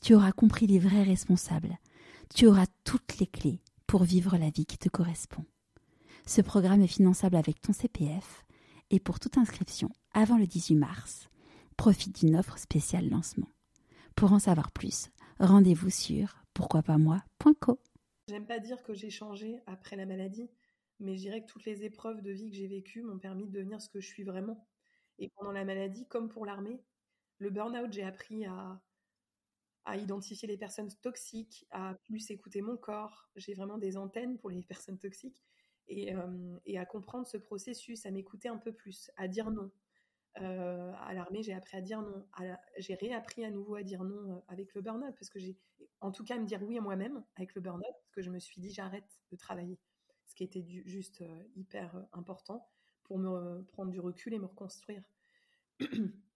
tu auras compris les vrais responsables, tu auras toutes les clés pour vivre la vie qui te correspond. Ce programme est finançable avec ton CPF et pour toute inscription avant le 18 mars, profite d'une offre spéciale lancement. Pour en savoir plus, rendez-vous sur pourquoipasmoi.co. J'aime pas dire que j'ai changé après la maladie, mais je dirais que toutes les épreuves de vie que j'ai vécues m'ont permis de devenir ce que je suis vraiment. Et pendant la maladie, comme pour l'armée, le burn-out, j'ai appris à, à identifier les personnes toxiques, à plus écouter mon corps. J'ai vraiment des antennes pour les personnes toxiques et, euh, et à comprendre ce processus, à m'écouter un peu plus, à dire non. Euh, à l'armée, j'ai appris à dire non. J'ai réappris à nouveau à dire non euh, avec le burn-out parce que j'ai, en tout cas, à me dire oui à moi-même avec le burn-out parce que je me suis dit j'arrête de travailler, ce qui était juste hyper important pour me prendre du recul et me reconstruire.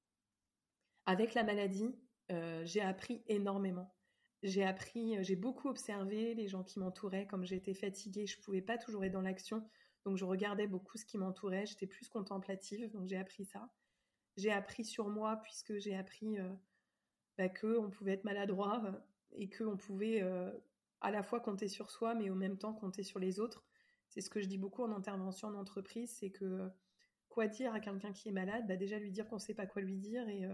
avec la maladie, j'ai appris énormément. J'ai appris, j'ai beaucoup observé les gens qui m'entouraient. Comme j'étais fatiguée, je pouvais pas toujours être dans l'action, donc je regardais beaucoup ce qui m'entourait. J'étais plus contemplative, donc j'ai appris ça. J'ai appris sur moi puisque j'ai appris bah, que on pouvait être maladroit et que on pouvait à la fois compter sur soi, mais au même temps compter sur les autres. C'est ce que je dis beaucoup en intervention en entreprise, c'est que quoi dire à quelqu'un qui est malade? Bah Déjà lui dire qu'on ne sait pas quoi lui dire et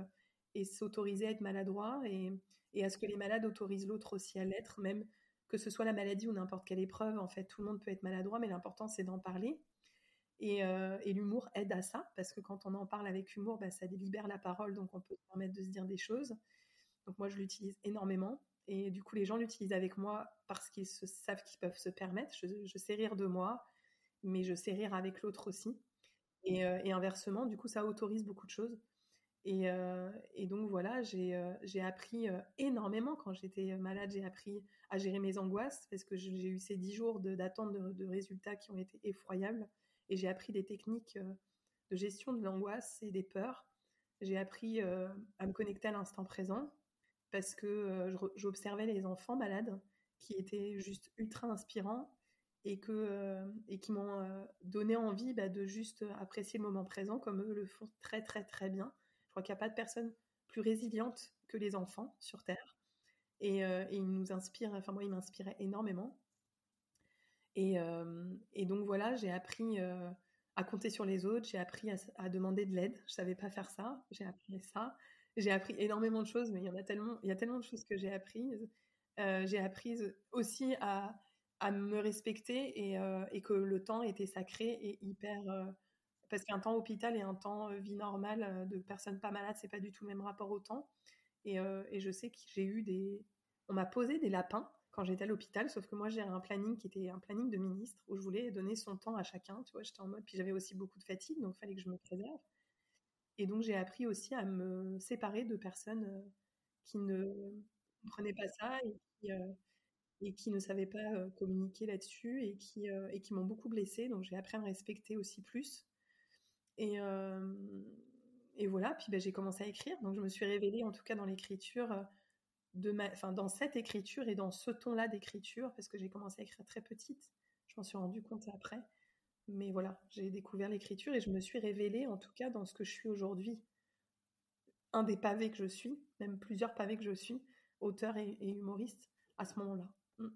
et s'autoriser à être maladroit et, et, à ce que les malades autorisent l'autre aussi à l'être, même que ce soit la maladie ou n'importe quelle épreuve. En fait, tout le monde peut être maladroit, mais l'important c'est d'en parler. Et, euh, et l'humour aide à ça, parce que quand on en parle avec humour, bah, ça délibère la parole, donc on peut permettre de se dire des choses. Donc moi, je l'utilise énormément. Et du coup, les gens l'utilisent avec moi parce qu'ils savent qu'ils peuvent se permettre. Je, sais rire de moi, mais je sais rire avec l'autre aussi. Et, euh, et, inversement, du coup, ça autorise beaucoup de choses. Euh, et, donc voilà, j'ai euh, appris euh, énormément quand j'étais malade. J'ai appris à gérer mes angoisses parce que j'ai eu ces dix jours d'attente de, résultats qui ont été effroyables. Et j'ai appris des techniques de gestion de l'angoisse et des peurs. J'ai appris à me connecter à l'instant présent parce que j'observais les enfants malades qui étaient juste ultra inspirants et, que, et qui m'ont donné envie bah, de juste apprécier le moment présent comme eux le font très très très bien je crois qu'il n'y a pas de personne plus résiliente que les enfants sur Terre. Et, euh, ils nous inspirent, enfin moi, ils m'inspiraient énormément. Et, euh, donc voilà, j'ai appris euh, à compter sur les autres, j'ai appris à, demander de l'aide. Je savais pas faire ça, j'ai appris ça. J'ai appris énormément de choses, mais il y a tellement, il de choses que j'ai apprises. j'ai appris aussi à, me respecter et, et, que le temps était sacré et hyper parce qu'un temps hôpital et un temps euh, vie normale euh, de personnes pas malades, c'est pas du tout le même rapport au temps. Euh, et, je sais que j'ai eu des. On m'a posé des lapins quand j'étais à l'hôpital, sauf que moi j'ai un planning qui était un planning de ministre où je voulais donner son temps à chacun. Tu vois, j'étais en mode. Puis j'avais aussi beaucoup de fatigue, donc il fallait que je me préserve. Et donc j'ai appris aussi à me séparer de personnes qui ne comprenaient pas ça et qui, et qui ne savaient pas communiquer là-dessus et qui, et qui m'ont beaucoup blessée. Donc j'ai appris à me respecter aussi plus et, voilà, puis ben, j'ai commencé à écrire. Donc je me suis révélée, en tout cas dans l'écriture, de ma... enfin, dans cette écriture et dans ce ton-là d'écriture, parce que j'ai commencé à écrire très petite. Je m'en suis rendu compte après. Mais voilà, j'ai découvert l'écriture et je me suis révélée, en tout cas, dans ce que je suis aujourd'hui. Un des pavés que je suis, même plusieurs pavés que je suis, auteur et, humoriste, à ce moment-là. Mmh.